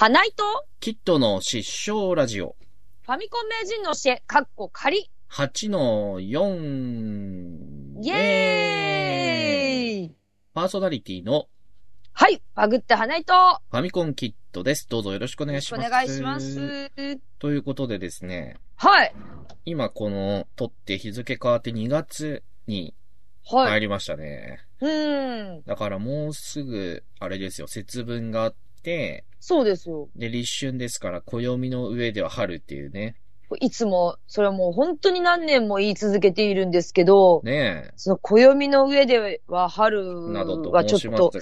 花井とキットの失笑ラジオ。ファミコン名人の教え、かっこ仮。8の4。イエーイパーソナリティのはい、バグって花井と、よファミコンキットです。どうぞよろしくお願いろします。願いします。ということでですね、はい。今この撮って日付変わって2月にはい。入りましたね。うーん。だからもうすぐ、あれですよ、節分があって、そうですよ。で、立春ですから、暦の上では春っていうね。いつも、それはもう本当に何年も言い続けているんですけど、ねその暦の上ではえ、春などとはち申ょっと。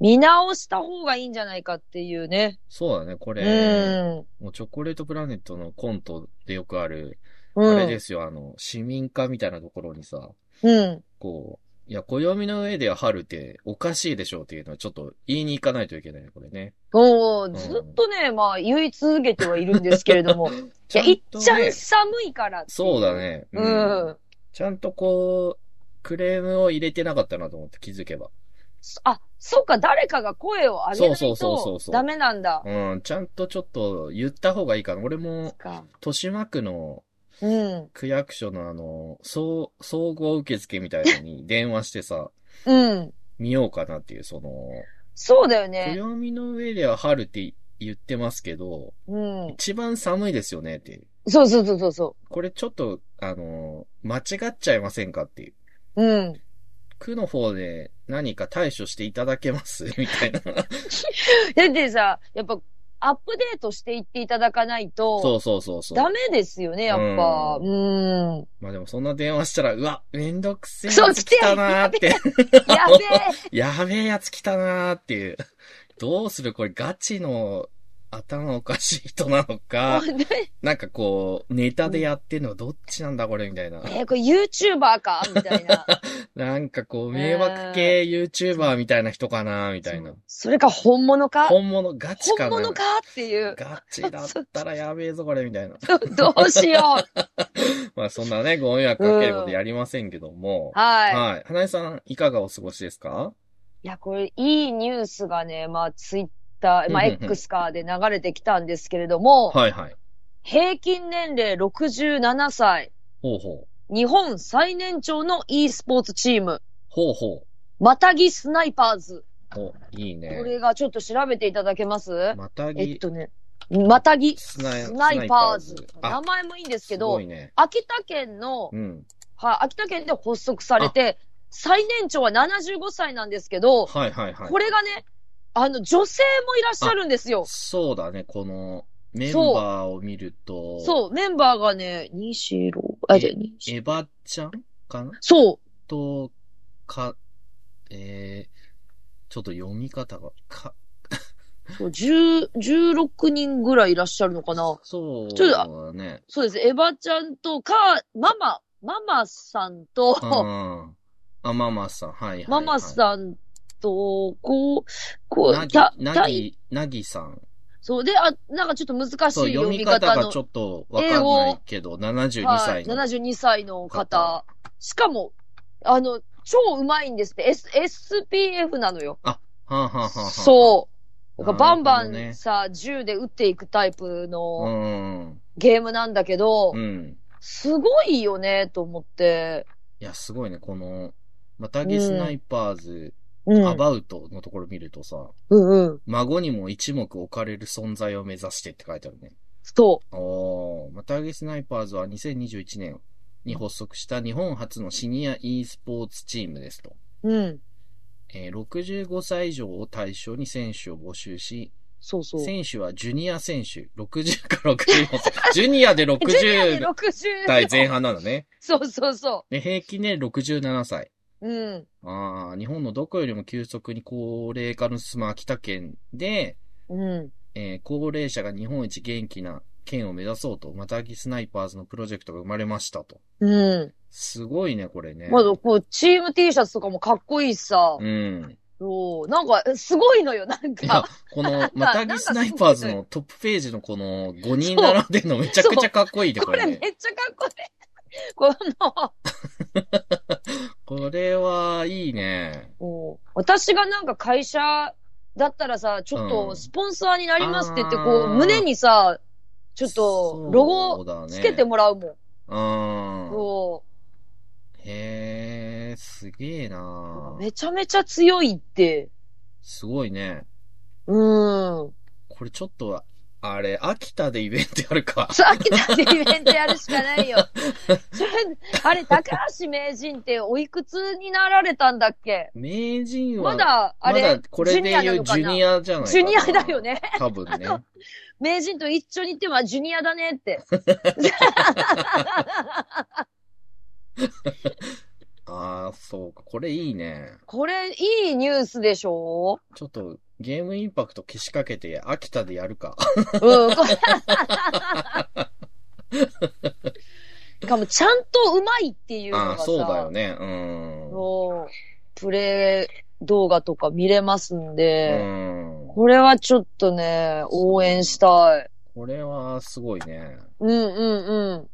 見直した方がいいんじゃないかっていうね。そうだね、こうれ、ーん。もうチョコレートプラネットのコントでよくある、うん。あれですよ、あの、市民課みたいなところにさ、うん。こう、いや、暦の上では春っておかしいでしょうっていうのはちょっと言いに行かないといけないね、これね。もう、んずっとね、まあ、言い続けてはいるんですけれども。いや、いっちゃん寒いからいそうだ。ね。うん。ちゃんとこう、クレームを入れてなかったなと思って気づけば。あ、そうか、誰かが声を上げないそうそうそうそうそうとダメなんだ。うん、ちゃんとちょっと言った方がいいかな。俺も、か豊島区のうん。区役所のあの、総、総合受付みたいのに 電話してさ、うん。見ようかなっていう、その、そうだよね。暦の上では春って言ってますけど、うん。一番寒いですよねっていう。そうそうそうそうそこれちょっと、あの、間違っちゃいませんかっていう。う。うん。区の方で何か対処していただけます？みたいな。だってさ、やっぱ、アップデートしていっていただかないと、そうそうそうそう。ダメですよね、やっぱ。ううん。まあでもそんな電話したら、うわ、めんどくせえやつ来たなーって。やべやべえやつ来たなーっていう。どうするこれガチの頭おかしい人なのえか、なんかこう、ネタでやってんのはどっちなんだこれみたいな。えーこれ YouTuber かみたいな。なんかこう、迷惑系 YouTuber みたいな人かなみたいな。それか本物か？本物、ガチかな本物かっていう。ガチだったらやべえぞこれみたいな。どうしよう。まあそんなね、ご迷惑かけることやりませんけども。はい。はい。花江さん、いかがお過ごしですか？いや、これ、いいニュースがね、まあ、ツイッター、まあ、X かで流れてきたんですけれども、はいはい。平均年齢67歳、ほうほう。日本最年長の e スポーツチーム、ほうほまたぎスナイパーズ。う。お、いいこね。れがちょっと調べていただけます？またえっぎ、とね、またぎスナイパーズ。名あ、前もいいんですけどね。秋田県の、うん。はい、秋田県で発足されて、最年長は75歳なんですけど、はいはいはい。これがね、あの、女性もいらっしゃるんですよ。そうだね、この、メンバーを見ると、そう、メンバーがね、西郎、あ、じゃあ、西エヴァちゃんかな？そと、か、えー、ちょっと読み方が、か、う、そう、10 16人ぐらいいらっしゃるのかな。そうちょっだね。そうです。エヴァちゃんと、か、ママ、ママさんと、うん。あ、ママさん、はいはい、はい。ママさんと、こう、こう、なぎた、、なたぎ、なぎさん。そう、で、あ、なんかちょっと難しい読読みみ方の方がちょっとわかんないけど、72はい、歳の。72歳の方方。しかも、あの、超うまいんですって。S、SPF なのよ。はあ、はあはあはあ、そう。だからバンバンさ、銃で撃っていくタイプうのん。ゲームなんだけど、うん。すごいよね、と思って。いや、すごいね、この、またぎスナイパーズ、うん。アバウトのところ見るとさ、うんうん。孫にも一目置かれる存在を目指してって書いてあるね。そおー、またぎスナイパーズは2021年に発足した日本初のシニア e スポーツチームですと。う。うん。えー65歳以上を対象に選手を募集し、そうそう。選手はジュニア選手、60から64歳。ジュニアでジュニアで60 60代前半なんだね。そうそうそで、平均年齢67歳。う。うん。ああ、日本のどこよりも急速に高齢化の進む秋田県で、うん。えー高齢者が日本一元気な県を目指そうと、またぎスナイパーズのプロジェクトが生まれましたと。うん。すごいね、これね。まだこう、チーム T シャツとかもかっこいいしさ。うん。そう。なんか、すごいのよ、なんいやか。、このまたぎスナイパーズのトップページのこの5人並んでるのめちゃくちゃかっこいいね、ここれれね。めっちゃかっこいい。この、これはいいね。うん私がなんか会社だったらさ、ちょっうんとスポンサーになりますって言って、こう、胸にさ、ちょっと、ロゴつけてもらうもん。うん。そへえ、すげえなう。めちゃめちゃ強いって。すごいね。うん。これちょっと、あれ、秋田でイベントやるか。さっきだってイベントやるしかないよ。それ、あれ、高橋名人っておいくつになられたんだっけ？名人は、まだ、あれ、まだこれで言うジュニアアじゃない。ジュニアだよね。多分ね。名人と一緒に行ってはジュニアだねって。ああ、そうか。これいいね。これ、いいニュースでしょ？ちょっと、ゲームインパクト消しかけて、秋田でやるか。うん。これしかも、ちゃんとうまいっていうのがさ、ああ、そうだよね。うん。そうプレイ動画とか見れますんうで、ん。これはちょっとね、応援したい。これはすごいね。うんうん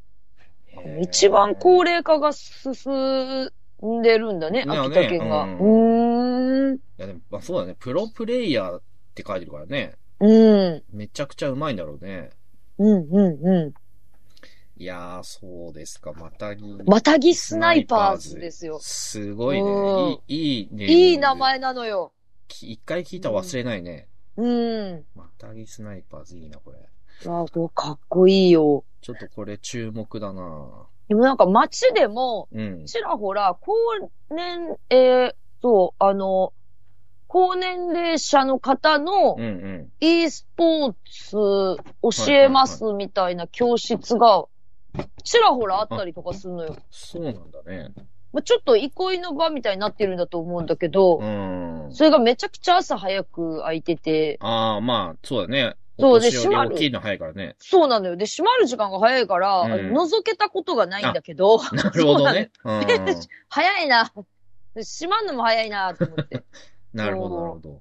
うん。一番高齢化が進んでるんだね、秋田県が。ううんーん。いやでも、まあそうだね。プロプレイヤーって書いてるからね。うん。めちゃくちゃうまいんだろうね。うんうんうん。いやー、そうですか。またぎ。またぎスナイパーズですよ。すごいうんね。いい、いいね。いい名。前なのよ。き一回聞いたら忘れないね。うん。またぎスナイパーズいいな、これ。あ、これかっこいいよ。ちょっとこれ注目だなでもなんか街でも、うん。ちらほら、高年、えー、そう、あの、高年齢者の方の e スポーツ教えますみたいな教室が、ちらほらあったりとかするのよ。そうなんだね。まあ、ちょっと憩いの場みたいになってるんだと思うんだけどう、ん。それがめちゃくちゃ朝早く空いてて、ああ、まあ、そうだね。そうで閉まる大きいの早いからね。そうなのよ。で、閉まる時間が早いから、うん覗けたことがないんだけど、なるほどね。うん。早いな。閉まんのも早いなと思って。なるほど、なるほど。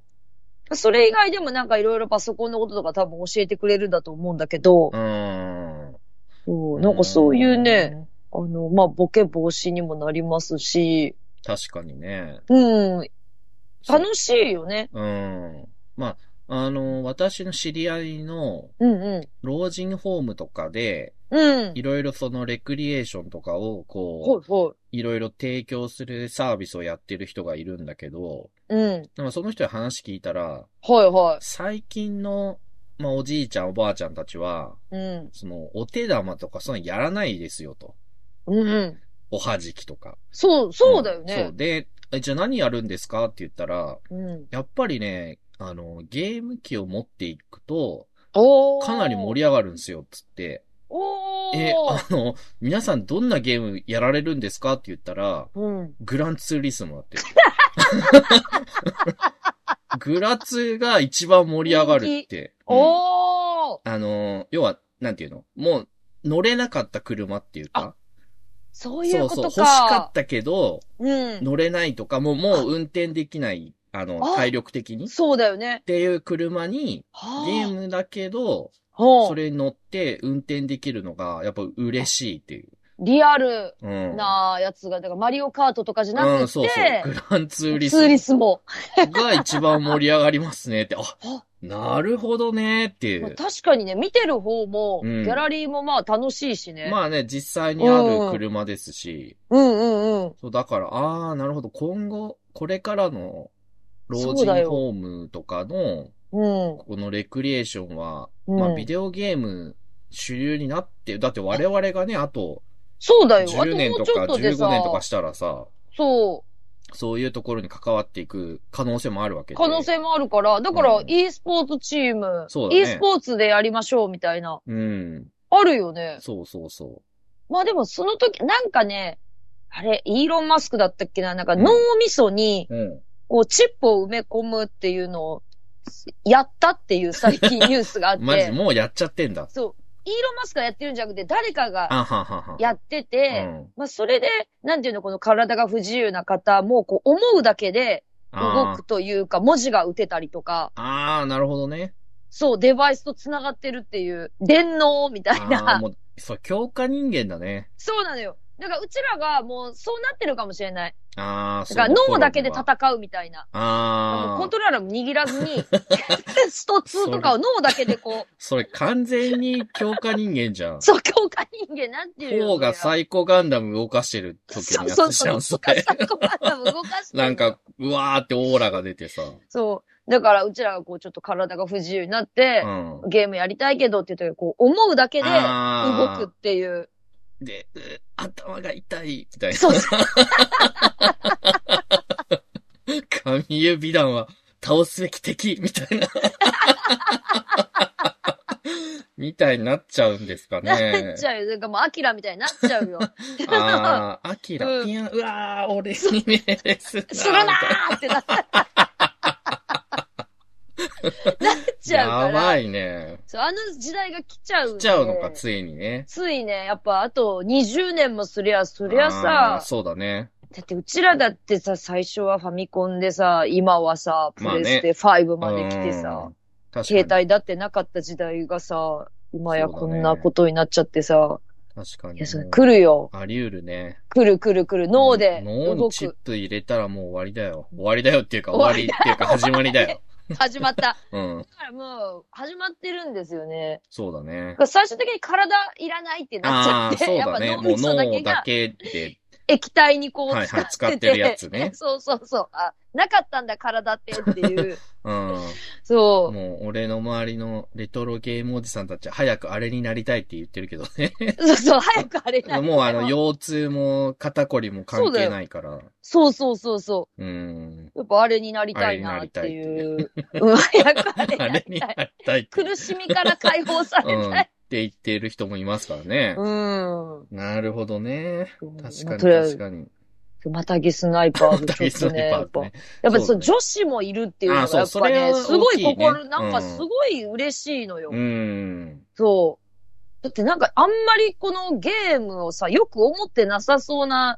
それ以外でもなんかいろいろパソコンのこととか多分教えてくれるんだと思うんだけど、うん。そうなんかそういうね、。あの、まあ、ボケ防止にもなりますし、確かにね。うん、楽しいよね。うん。まあ、あの、私の知り合いのうんう老人ホームとかで、ん。うん。いろいろそのレクリエーションとかを、ほこう、いろいろ提供するサービスをやってる人がいるんだけど、い。うん。でもその人に話聞いたら、はいは最近の、まあ、おじいちゃんおばあちゃんたちは、い。うん。その、お手玉とかそういうのやらないですよと。うんうん。おはじきとか。そう、そうだよそう。ね。で、えじゃあ何やるんですか？って言ったら、うん。やっぱりね、あの、ゲーム機を持っていくと。かなり盛り上がるんですよ、つって。え、あの、皆さんどんなゲームやられるんですかって言ったら、うん。グランツーリスモだって。グラツが一番盛り上がるって。うん。あの、要は、なんていうの？もう、乗れなかった車っていうか。そういうことか。欲しかったけど、うん。乗れないとか、もう、もう運転できない、あの、あ体力的に？っそうだよね。ていう車に、ゲーム、ムだけど、ほうそれに乗って運転できるのが、やっぱ嬉しいっていう。リアルうん。なやつが、だからマリオカートとかじゃなくて、うん、そうそう。グランツーリスツーリスモ。が一番盛り上がりますねって。あ あ、なるほどねっていまあう。確かにね、見てる方も、うんギャラリーもまあ楽しいしね。まあね、実際にある車ですし。うんうんうん。そう、だから、ああ、なるほど。今後、これからの老人ホームとかの、うん。このレクリエーションは、うんまあビデオゲーム主流になって、だって我々がね、あとそうだよ。あと10年もうちょとか15っとでさ、年とかしたらさ、そそういうところに関わっていく可能性もあるわけ。可能性もあるから、だからう、ん e スポーツチーム、そうだね e スポーツでやりましょうみたいな、うん。あるよね。そうそうそまあでもその時、なんかね、あれ、イーロン・マスクだったっけな？なんかうん脳みそに、う。うん。こう、チップを埋め込むっていうのを、やったっていう最近ニュースがあっ マジ、て、もうやっちゃってんだ。そう、イーロン・マスクがやってるんじゃなくて、誰かが。やってて、うんまあそれで、なんていうの、この体が不自由な方も、こう、思うだけで動あくというか、文字が打てたりとか、ーあー、なるほどね。そう、デバイスと繋がってるっていう、電脳みたいああ、な。もう、そう、強化人間だね。そうなのよ。だからうちらがもうそうなってるかもしれない。ああ、だからそう脳だけで戦うみたいな。ああコン、トローラーも握らずに、スト2とかを脳だけでこう、それ完全に強化人間じゃん。そう、強化人間なんていうの方がサイコガンダム動かしてる時のやつじゃん、それ。サイコガンダム動かしてるなんか、うわーってオーラが出てさ。そう。だからうちらがこうちょっと体が不自由になってう、ん。ゲームやりたいけどって言うと、こう思うだけで動くっていう。で、う頭が痛い、みたいな。そうそう。神指弾は倒すべき敵、みたいな。みたいになっちゃうんですかなねっ。ちゃうよ。なんかもうアキラみたいになっちゃうよ。ああ、アキラ、うんいや、うわー、俺に命令するなー。するなーってなっ なっちゃうから。やばいね。そう、あの時代が来ちゃうんで。来ちゃうのか、ついにね。ついね、やっぱあと20年もすりゃ、そりゃさ、そうだね。だってうちらだってさ、最初はファミコンでさ、今はさ、プレステ5まで来てさ、うん、確かに携帯だってなかった時代がさ、今やこんなことになっちゃってさ、確かに。来るよ。あり得るね。来る来る来る。脳で脳動く。にチップ入れたらもう終わりだよ。終わりだよっていうか終わりっていうか始まりだよ。始まった。うん。だからもう、始まってるんですよね。そうだね。最終的に体いらないってなっちゃって、やっぱ脳みそだけ脳だがけで、液体にこうはいはい使ってて、使ってるやつね そうそうそう。あ、なかったんだ体ってっていう。うん。そもう俺の周りのレトロゲームおじさんたちは早くあれになりたいって言ってるけどね。う。そうそう、早くあれなもうあの、腰痛も肩こりも関係ないから。そうそうそうそうん。う。やっぱあれになりたいなっていう。うん、早くあれにあなりたい。たいって。苦しみから解放されうん。って言ってる人もいますからね。うん。なるほどね。確かに確かに。またギスナイパーズちょっとね、やっぱ。やっぱそう、女子もいるっていうのあがやっぱね、すごい心、なんかうんすごい嬉しいのよ。うん。そう。だってなんかあんまりこのゲームをさ、よく思ってなさそうなあ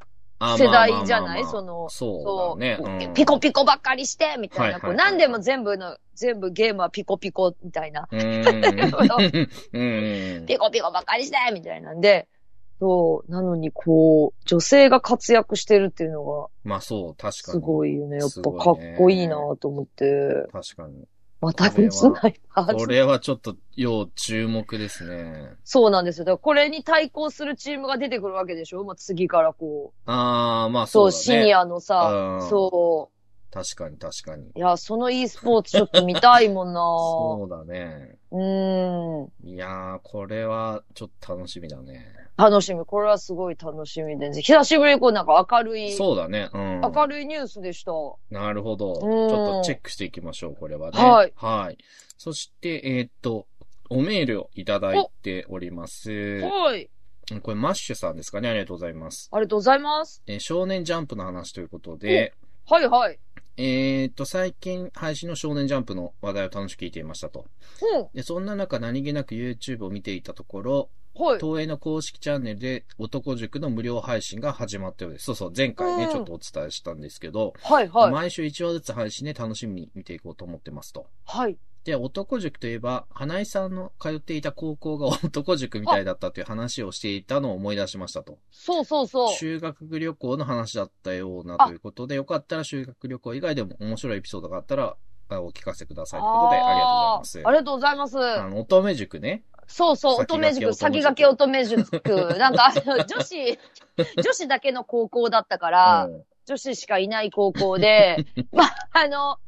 世代じゃない？そのそうだね。うんピコピコばっかりして、みたいな。はいはいはいこう何でも全部の、全部ゲームはピコピコ、みたいな。ピコピコばっかりして、みたいなんで、そう。なのにこう、女性が活躍してるっていうのまあそう、確がすかに。ごいよね。やっすぱかっこいいなと思って。確かに。またギスナイパーズ。これはちょっと、要注目ですね。そうなんですよ。だからこれに対抗するチームが出てくるわけでしょ？まあ、次からこう。ああ、まあそ、そううだね。シニアのさう、んそ確かに確かに。う。いや、その e スポーツちょっと見たいもんなそうだね。うーん。いやー、これはちょっと楽しみだね。楽しみ。これはすごい楽しみです。久しぶりにこうなんか明るい、そうだね。うん。明るいニュースでした。なるほど。ちうんょっとチェックしていきましょう、これはね。はい。はい。そして、えーっと、おメールをいただいております。はい。これ、マッシュさんですかねありがとうございます。ありがとうございます。えー少年ジャンプの話ということで、はいはい。えーっと、最近配信の少年ジャンプの話題を楽しく聞いていましたと。うん。で、そんな中何気なく YouTube を見ていたところ、はい。東映の公式チャンネルで男塾の無料配信が始まったようです。そうそう、前回ね、うんちょっとお伝えしたんですけど、はいはい。毎週1話ずつ配信で楽しみに見ていこうと思ってますと。はい。で、男塾といえば、花井さんの通っていた高校が 男塾みたいだったという話をしていたのを思い出しましたと。そうそうそう。修学旅行の話だったようなということで、よかったら修学旅行以外でも面白いエピソードがあったら、あお聞かせくださいということで、ありがとうございます。ありがとうございます。あの、乙女塾ね。そうそう、乙女塾、先駆け乙女塾。なんか、あの、女子、女子だけの高校だったから、うん女子しかいない高校で、まあ、あの、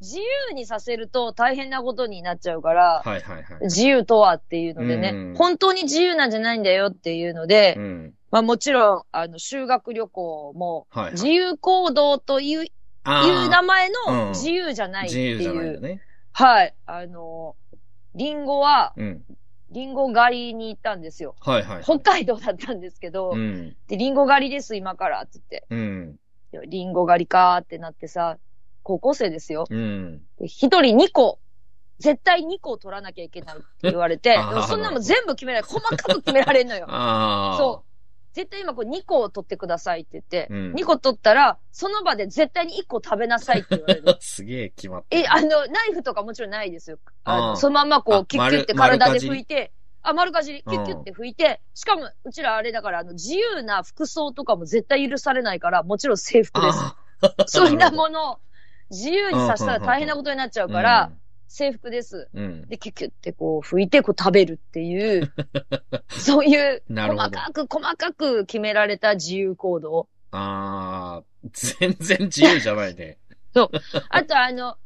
自由にさせると大変なことになっちゃうから、はいはいはい。自由とはっていうのでね、うん本当に自由なんじゃないんだよっていうので、うん。まあもちろん、あの、修学旅行も、はいはい。自由行動という、いうあー名前うんの自由じゃないっていう。自由じゃないよね。はい。あの、リンゴは、うん。リンゴ狩りに行ったんですよ。はいはい。北海道だったんですけど、うん。で、リンゴ狩りです、今から、つって。うん。リンゴ狩りかーってなってさ、高校生ですよ。うん。で一人2個、絶対2個取らなきゃいけないって言われて、そんなもん全部決められ、細かく決められんのよ。ああ。そう。絶対今こう2個を取ってくださいって言って、うん2個取ったら、その場で絶対に1個食べなさいって言われる。すげえ決まってる。え、あの、ナイフとかもちろんないですよ。あそのまんまこあう、キュッキュって丸体で拭いて、あ、丸かじり、キュッキュッって拭いて、しかも、うちらあれだから、あの、自由な服装とかも絶対許されないから、もちろん制服です。あ そんなものを自由にさせたら大変なことになっちゃうから、制服です。うん、うん。で、キュッキュッってこう拭いて、こう食べるっていう、そういう、細かく細かく決められた自由行動。あー、全然自由じゃないね。あとあの、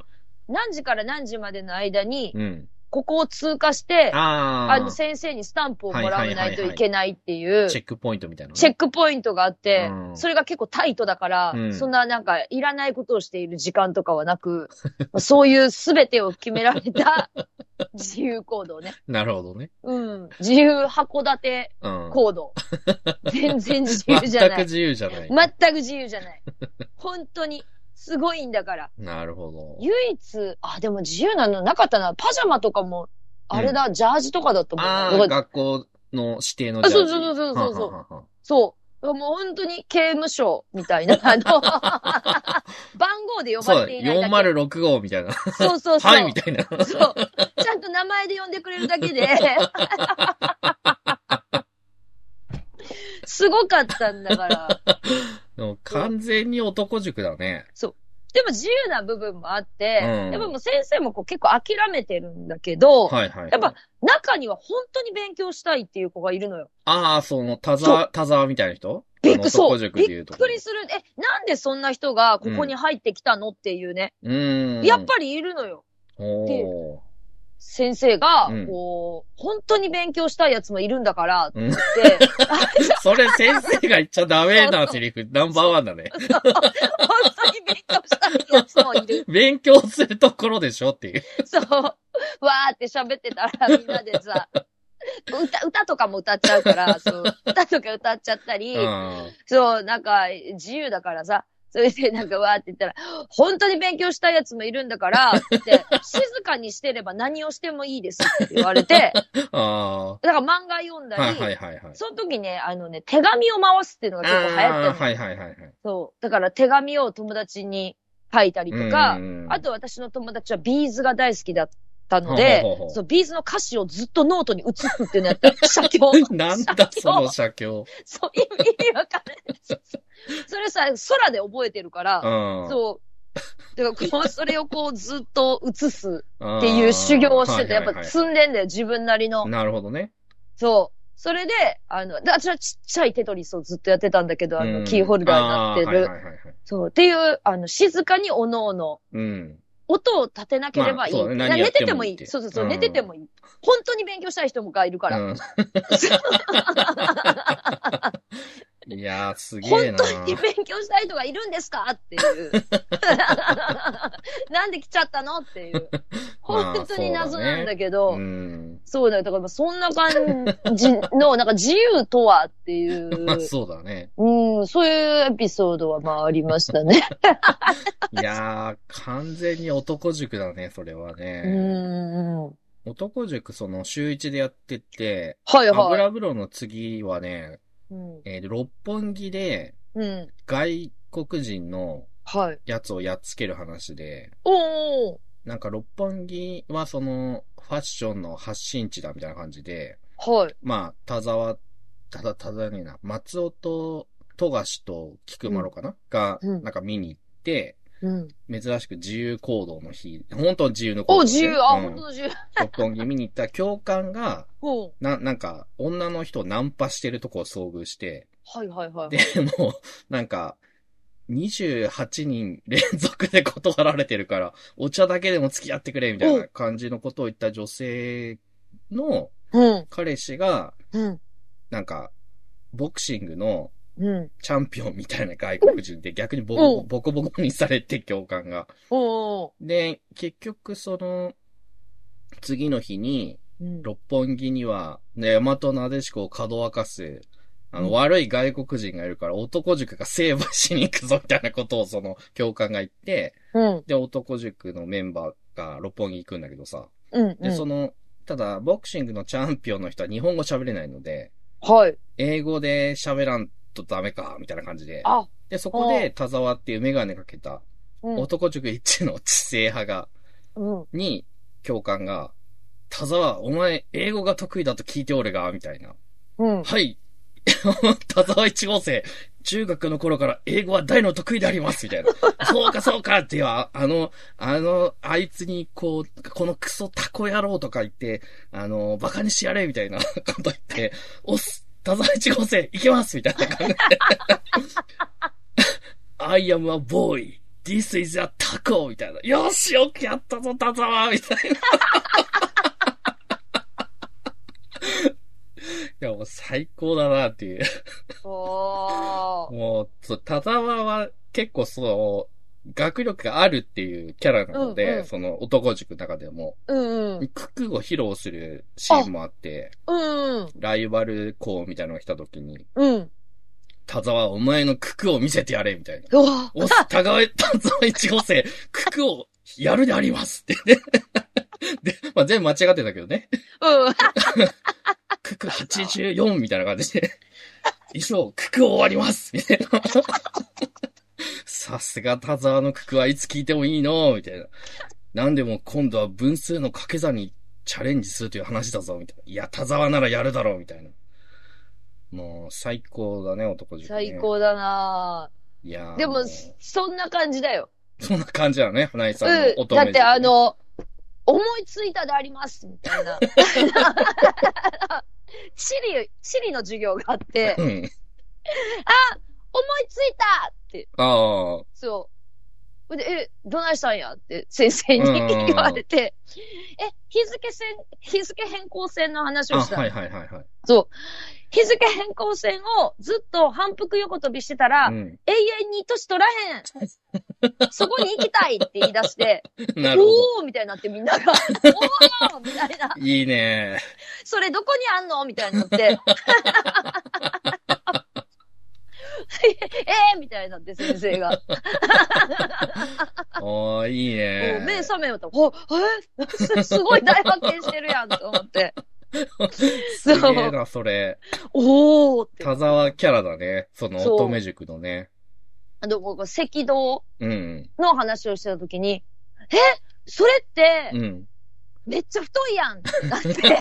何時から何時までの間に、うん。ここを通過して、あー。あの、先生にスタンプをもらわないといけないっていう、チェックポイントみたいなね、チェックポイントがあって、うんそれが結構タイトだから、うんそんななんかいらないことをしている時間とかはなく、そういうすべてを決められた 自由行動ね。なるほどね。うん。自由函館うん。行動。全然自由じゃない。全く自由じゃない。全く自由じゃない。本当に。すごいんだから。なるほど。唯一、あ、でも自由なのなかったな。パジャマとかも、あれだ、ジャージとかだと思うな。ああ、学校の指定のあジャージ。そうそうそうそうそうははははそう。もう本当に刑務所みたいな、あの、番号で呼。ばれていないだけ。406号みたいな。そうそうそう。はい、みたいな。そう。ちゃんと名前で呼んでくれるだけで。すごかったんだから。でも完全に男塾だね。でも自由な部分もあって、うんやっぱもう先生もこう結構諦めてるんだけど、はいはい。やっぱ、中には本当に勉強したいっていう子がいるのよ。ああ、その、田そ沢、田沢みたいな人？びっくり、そう。びっくりする。え、なんでそんな人がここに入ってきたの？っていうね。うーん。やっぱりいるのよ。おー。先生がうん、こう、本当に勉強したいやつもいるんだから、ってうん それ先生が言っちゃダメなセリフ、ナンバーワンだね。本当に勉強したいやつもいる。勉強するところでしょっていう。そう。わーって喋ってたらみんなでさ、歌、歌とかも歌っちゃうから、そう、歌とか歌っちゃったり、うん。そう、なんか、自由だからさ、それでなんかわーって言ったら、本当に勉強したいやつもいるんだから、って、静かにしてれば何をしてもいいですって言われて、あだから漫画読んだあ。り、はいはいはいはい。その時ね、あのね、手紙を回すっていうのが結構流行ってるはいはいはいはい。そう。だから手紙を友達に書いたりとか、うんあと私の友達は B'zが大好きだったのでほうほうほうほう、そう、 B'zの歌詞をずっとノートに写すっていうのやった。写経。なんだその写経。そう、意味意味わかんない。それさ、空で覚えてるから、うん。そう。だからこう、それをこうずっと写すっっていう修行をしてて、やっぱつ積んでんだよ、自分なりの。なるほどね。そう。それで、あの、で私はちっちゃいテトリスをずっとやってたんだけど、あの、うんキーホルダーになってる。あーはいはいはいはい。そう。っていう、あの、静かにおのおの、うん。音を立てなければいい。まあ寝ててもいい。そうそうそう、うん寝ててもいい。本当に勉強したい人もがいるから。うん いやー、すげえな本当に勉強したい人がいるんですか？っていう。なんで来ちゃったの？っていう。本当に謎なんだけど、うん。そうだよ。だからそんな感じの、なんか自由とはってい まあう、そうだね。うん、そういうエピソードはまあありましたね。いやー、完全に男塾だね、それはうね。ん。はい男塾、その週一でやってて、はい。油風呂の次はね、うん。えー六本木でうん。外国人のはい。やつをやっつける話で、おー。なんか六本木はそのファッションの発信地だみたいな感じで、はい。まあ、田沢、ただ、ただねえな、松尾と富樫と菊丸かな、が、うんなんか見に行って、うん。珍しく自由行動の日、本当自由の行動、お、自由、あ、うん本当だ自由。六本木見に行った教官が、ほう。な、なんか、女の人をナンパしてるとこを遭遇して、はいはいはい。で、もう、なんか、28人連続で断られてるから、お茶だけでも付き合ってくれ、みたいな感じのことを言った女性のうん。彼氏が、うん。なんか、ボクシングのうん。チャンピオンみたいな外国人で逆にボコうんボコボコにされて教官が。で、結局その、次の日に、うん。六本木には、ね、大和なでしこをかどわかす、あの、うん悪い外国人がいるから男塾が成敗しに行くぞみたいなことをその教官が言って、うん。で、男塾のメンバーが六本木行くんだけどさ。うん。で、その、ただ、ボクシングのチャンピオンの人は日本語喋れないので、はい。英語で喋らんとダメか、みたいな感じで。あ、で、そこで田沢っていうメガネかけたうん。男塾一の知性派が、うん。に、教官が、田沢、お前、英語が得意だと聞いておるが、みたいな。うん。はい。田沢一号生、中学の頃から英語は大の得意であります、みたいな。そうか、そうかっては、あの、あの、あいつに、こう、このクソタコ野郎とか言って、あの、バカにしてやれ、みたいな こと言って、おっす、田沢一号生、行きますみたいな感じで。I am a boy. This is a taco! みたいな。よし、よくやったぞ、田沢みたいな。いや、もう最高だなっていう。おー。もう、田沢は結構そう、学力があるっていうキャラなので、うんうんその男塾の中でも、うんうん。ククを披露するシーンもあって、うんうん。ライバル校みたいなのが来た時に、うん。田沢お前のククを見せてやれみたいな。うわお田川、田沢一号生、ククをやるでありますってね。で、まあ全部間違ってたけどね。うん。クク84みたいな感じで、以上、クク終わりますみたいな。さすが田沢のククはいつ聞いてもいいのみたいな。なんでも今度は分数の掛け算にチャレンジするという話だぞみたいな。いや、田沢ならやるだろうみたいな。もう、最高だね、男塾、ね。最。高だないやーでもう、そんな感じだよ。そんな感じだね、花井さんのうん。乙女塾だってあ、の、思いついたであります、みたいな。シリ、シリの授業があって、うん。思いついたって、ああ、そう。で、え、どないしたんやって先生に言われて、え、日付線、日付変更線の話あ、をしたの。はいはいはいはい。そう。日付変更線をずっと反復横跳びしてたら、うん。永遠に年取らへん。そこに行きたいって言い出して。おーみたいになってみんなが、おーみたいな。いいね。それどこにあんのみたいになって。えーみたいになって先生が。おー、いいね。もう目覚めよと、お、え？す すごい大発見してるやんと思って。すげえな、それ。おーって。田沢キャラだね。その乙女塾のね。あの、僕、赤道うん。の話をしてた時に、え？それってう、ん。めっちゃ太いやんってなって。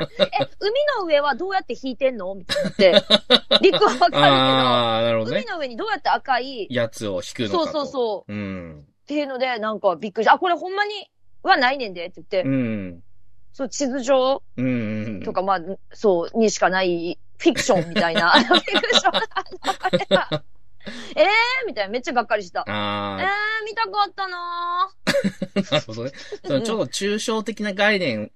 え、海の上はどうやって引いてんの？みたいになって。陸はわかるああ、なるほけど、どね海。の上にどうやって赤い、やつを引くのそう。そうそう。う。うん。っていうので、なんかびっくりした。あ、これほんまにはないねんでって言って、うん。そう、地図上？うんうん。とか、まあ、そう、にしかないフィクションみたいな、フィクションのあれがえー？みたいな、めっちゃがっかりした。えーあ、見たかったなあ、なるほどね。ちょっと抽象的な概念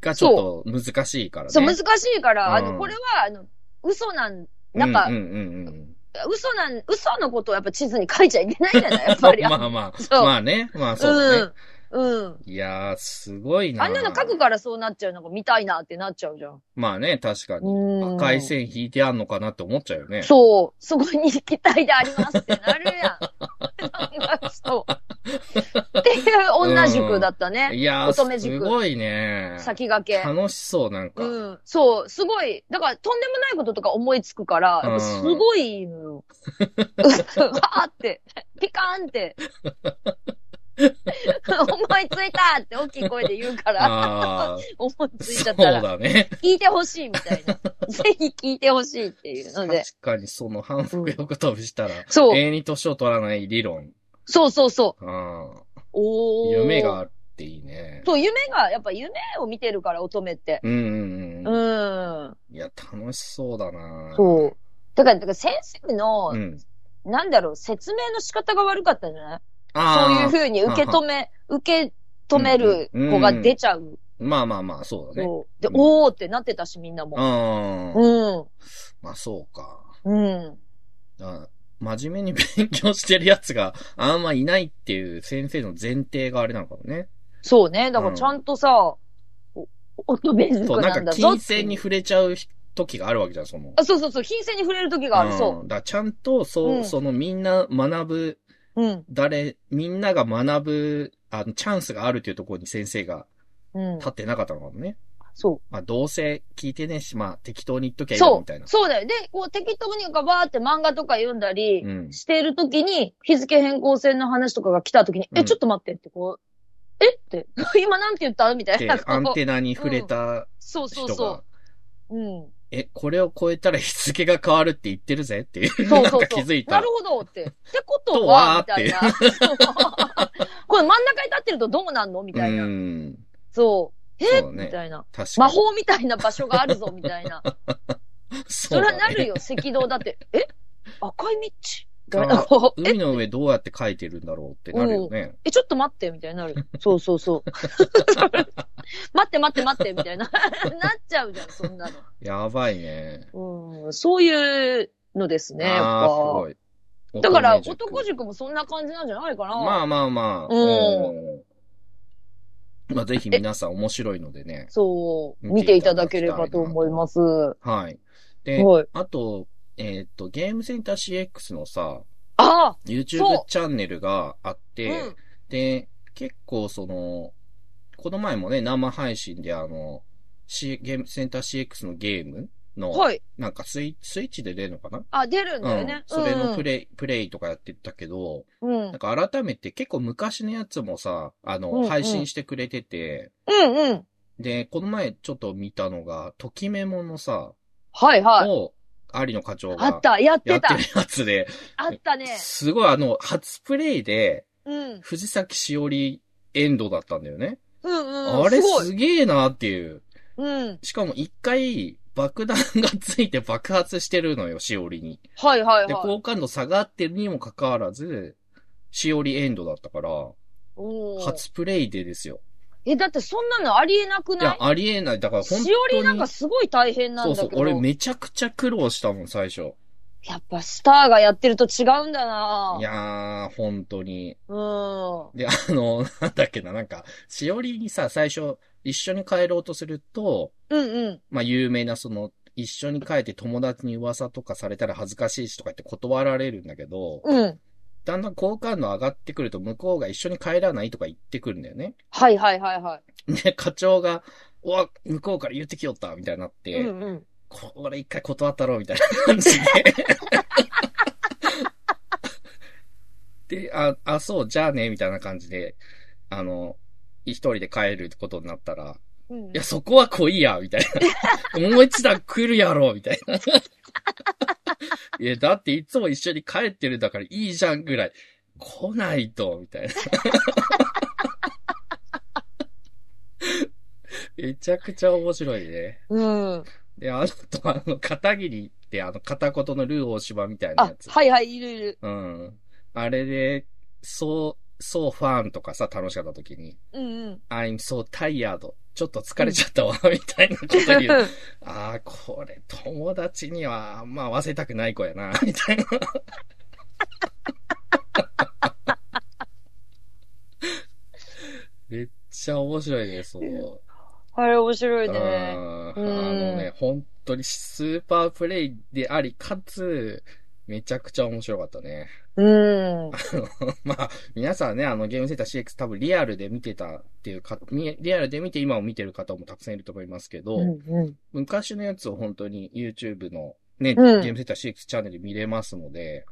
がちょっと難しいからね。そう、難しいから、あうんの、これは、あの、嘘なん、なんか、うんうんうん嘘なん、嘘のことをやっぱ地図に書いちゃいけないじゃない？やっうん。ぱり。まあまあ、まあね。まあそうだね。うん。うん。いやー、すごいな。あんなの書くからそうなっちゃうのが見たいなってなっちゃうじゃん。まあね、確かに。うん。赤い線引いてあんのかなって思っちゃうよね。そう。そこに行きたいでありますってなるやん。そう。っていう女塾だったね。いやー、乙女塾すごいね。先駆け。楽しそう、なんか。うん。そう。すごい。だから、とんでもないこととか思いつくから、やっぱすごいのよ。わーって、ピカーンって。思いついたって大きい声で言うから、ああ、思いついちそうゃったら、だね。聞いてほしいみたいな。ぜひ聞いてほしいっていうので。確かにその反復横跳びしたら、そう永遠に年を取らない理論。そうそうそう。うんおー。夢があっていいね。そう、夢が、やっぱ夢を見てるから、乙女って。うんうんううん。ん。いや、楽しそうだなそう。だから、だから先生の、うん。なんだろう、説明の仕方が悪かったんじゃない？そう。いう風に受け止め、受け止める子が出ちゃう。まあまあまあ、そうだね。そうで、うんおーってなってたし、みんなも。うん。うん。まあそうか。うん。あ真面目に勉強してるやつがあんまいないっていう先生の前提があれなのかもね。そうね。だからちゃんとさ、お乙女そう、塾なかなんんだぞって金銭に触れちゃう時があるわけじゃん、その。あ、そうそうそう、金銭に触れる時がある、そんだからちゃんと、そう、うんそのみんな学ぶ、う。うん。誰、みんなが学ぶ、あの、チャンスがあるっていうところに先生がうん。立ってなかったのかもね。そまあ、どうせ聞いてねえし、まあ、適当に言っときゃう。いいみたいうな。。そうだよ。で、こう適当にかバーって漫画とか読んだりうん。してる時に、日付変更線の話とかが来た時に、うんえ、ちょっと待ってってこう、え？って、今なんて言った？みたいでな。、アンテナに触れたそうそう人が、そう。うん。え、これを超えたら日付が変わるって言ってるぜ？っていう、そうなんそうそう。か気づいたなる。ほどって。ってこととは、はみたいな。これ真ん中に立ってるとどうなんの？みうたいな。ん。そう。え？そうねみたいな。魔法みたいな場所があるぞ、みたいな。そそれはなるよ、赤道だって。え赤い道海の上どうやって書いてるんだろうってなるよね。え、ちょっと待って、みたいになる。そうそうそう。待って待って待って、みたいな。なっちゃうじゃん、そんなやばいね。の。うん、そういうのですね、やっああ、すぱご。い。だから、男塾もそんな感じなんじゃないかな。まあまあまあ。うんうんまあぜひ皆さん面白いのでね。そう、見見ていていただきたただければと思います。ははい。で、い。あと、えーっと、ゲームセンター CX のさ、あ YouTube そうチャンネルがあっあて、うん。で、結構その、この前もね、生配信であの、C、ゲームセンター CX のゲームの、はい。なんかスイスイッチで出るのかな？あ、出るんだようんね。。それのプレレイ、プレイとかやってたけど、うん。なんか改めて結構昔のやつもさ、あの、うんうん配信してくれてて、うんうん。で、この前ちょっと見たのが、ときメモのさ、はいはい。を、有野課長があった、やってたやってる。やつで、あったね。すごいあの、初プレイで、うん。藤崎しおりエンドだったんだよね。うんうん。あれすげえなっていう。うん。しかも一回、爆弾がついて爆発してるのよ、しおりに。で、はいはいはい。好感度下がってるにもかかわらず、しおりエンドだったから、初プレイでですよ。え、だってそんなのありえなくい？やない、ありえない。だから本当に。しおりなんかすごい大変なんだけど。そうそう。俺めちゃくちゃ苦労したもん、最初。やっぱスターがやってると違うんだないやー、本当に。うん。で、あの、なんだっけな、なんか、しおりにさ、最初、一緒に帰ろうとすると、うんうん。まあ、有名なその、一緒に帰って友達に噂とかされたら恥ずかしいしとか言って断られるんだけど、うん。だんだん好感度上がってくると向こうが一緒に帰らないとか言ってくるんだよね。はいはいはいはで、課長が、おわ、向こうから言ってきよったみたいになっい。て、うんうん。これ一回断ったろみたいな感じで。で、あ、あ、そう、じゃあね、みたいな感じで、あの、一人で帰ることになったら、うんいや、そこは来いや、みたいな。もう一段来るやろ、みたいな。いや、だっていつも一緒に帰ってるんだからいいじゃんぐらい。来ないと、みたいな。めちゃくちゃ面白いね。うん。で、あと、あの、片桐って、あの、片言のルー大芝みたいなあやつ。、はいはい、いるいる。うん。あれで、そう、そうファンとかさ、楽しかった時に、うんうん。I'm so tired. ちょっと疲れちゃったわ、みたいなこと言う。ああ、これ、友達にはあんま合わせたくない子やな、みたいな。めっちゃ面白いね、そう。あれ面白いうんね。あのね、本当にスーパープレイであり、かつ、めちゃくちゃ面白かったね。うん。まあ、皆さんね、あの、ゲームセンター CX 多分リアルで見てたっていうか、みリアルで見て今を見てる方もたくさんいると思いますけど、うんうん。昔のやつを本当に YouTube のね、うんゲームセンター CX チャンネルで見れますので、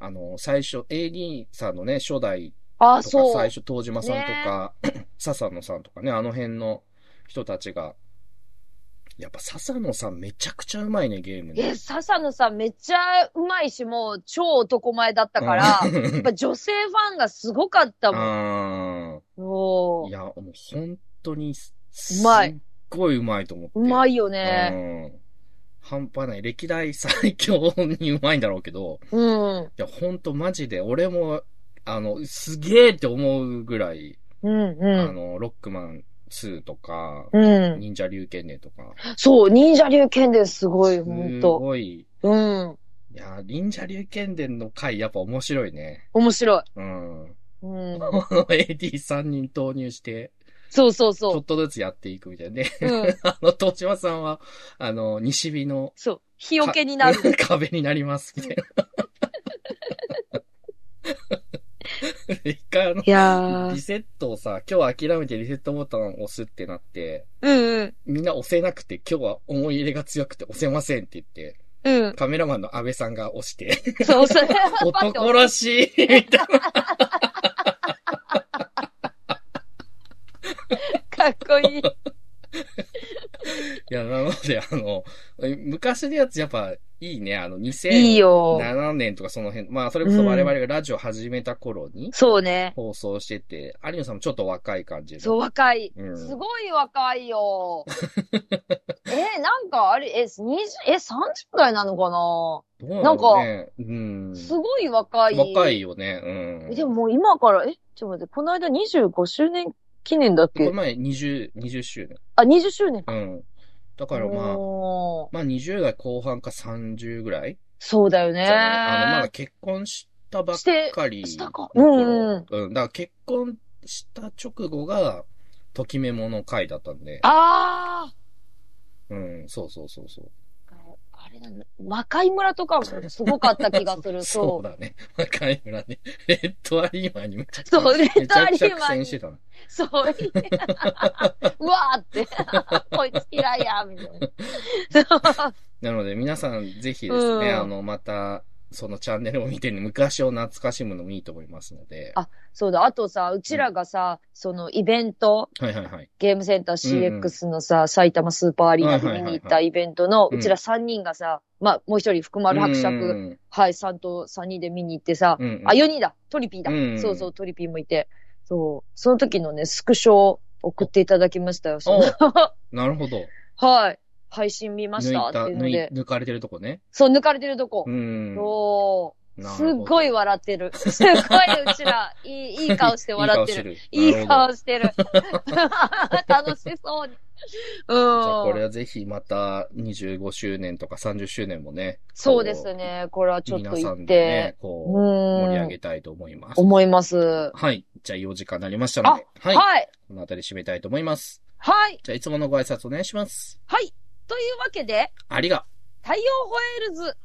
あの、最初、AD さんのね、初代あ、とか。最初、東島さんとか、笹野さんとかね、あの辺の人たちが、やっぱ笹野さんめちゃくちゃうまいね、ゲームえ、ね。笹野さんめっちゃうまいし、もう超男前だったから、やっぱ女性ファンがすごかったもん。あおーーいや、もう本当にす、うまいすっごいうまいと思って。うまいようね。ん。半端ない。歴代最強にうまいんだろうけど、うん。いや、ほんとマジで、俺も、あの、すげえって思うぐらい、うんうん。あの、ロックマン2とか、うん。忍者竜剣伝とか、そう、忍者流剣ですごい、すほんと。ごい、うん。いや、忍者竜剣伝の回やっぱ面白いね。面白い。うん。うん。AD3 人投入して、そうそうそちょっとずつやっていくみたいなね。う。うん。あの、東島さんは、あの、西日のそう。日よけになる。壁になります、みたいな。一回あのい、やーリ。セットをさ、今日諦めてリセットボタンを押すってなって、うんうん。みんな押せなくて、今日は思い入れが強くて押せませんって言って、うん。カメラマンの安倍さんが押して、そう、それはパッて 男らしいみたいな。かっこいい。いや、なので、あの、昔のやつやっぱいいね。あの、いい2007よ。年とかその辺、まあ、それこそ我々がラジオ始めた頃にそうね。放送してて、有野さんもちょっと若い感じで。そう、若い。うんすごい若いよ。え、なんか、あれ、え、20、え、30代なのかどうななんかね、うんな。すごい若い。若いよね。うん。えでももう今から、え、ちょっと待って、この間25周年記念だっけ？この前20、20周年。あ、20周年か。うん。だからまあ、おーまあ20代後半か30ぐらい？そうだよね。あの、まだ結婚したばっかり。したか？の頃うんうん。だから結婚した直後が、ときめもの回だったんで。あうん、そうそうそうそう。ああれだね。魔界村とかもすごかった気がする。そうそう。だね。若い村ね。レッドアリーマンにめちゃくちゃ、そう、レッドアリーマンに。そう。うわーって。こいつ嫌いや、みたいな。なので皆さんぜひですね、うんあの、また、そのチャンネルを見てね、昔を懐かしむのもいいと思いますので。あそうだ。あとさ、うちらがさ、そのイベント、はいはいはい。ゲームセンター CX のさ、埼玉スーパーアリーナで見に行ったイベントの、うんうちら3人がさ、まあ、もう一人、福丸伯う爵、んはい、3と3人で見に行ってさ、うんうんあ、4人だトリピーだ、うんそうそう、トリピーもいて。そう。その時のね、スクショを送っていただきましたよ。なるほど。はい。配信見ましたっていうので。抜かれてるとこね。そう、抜かれてるとこ。うん。そう。なるほどすっごい笑ってる。すっごいうちら、いい、いい顔して笑ってる。いい顔してる。楽しそうに。うん。じゃあこれはぜひまた25周年とか30周年もね。そうですね。これはちょっと皆さんで言ってね、、こうう、盛り上ん。げたいと思います。思います。はい。じゃあ、いいお時間になりましたので。はい。はい。この辺り締めたいと思います。はい。じゃあ、いつものご挨拶お願いします。はい。というわけで、ありが。太陽ホエールズ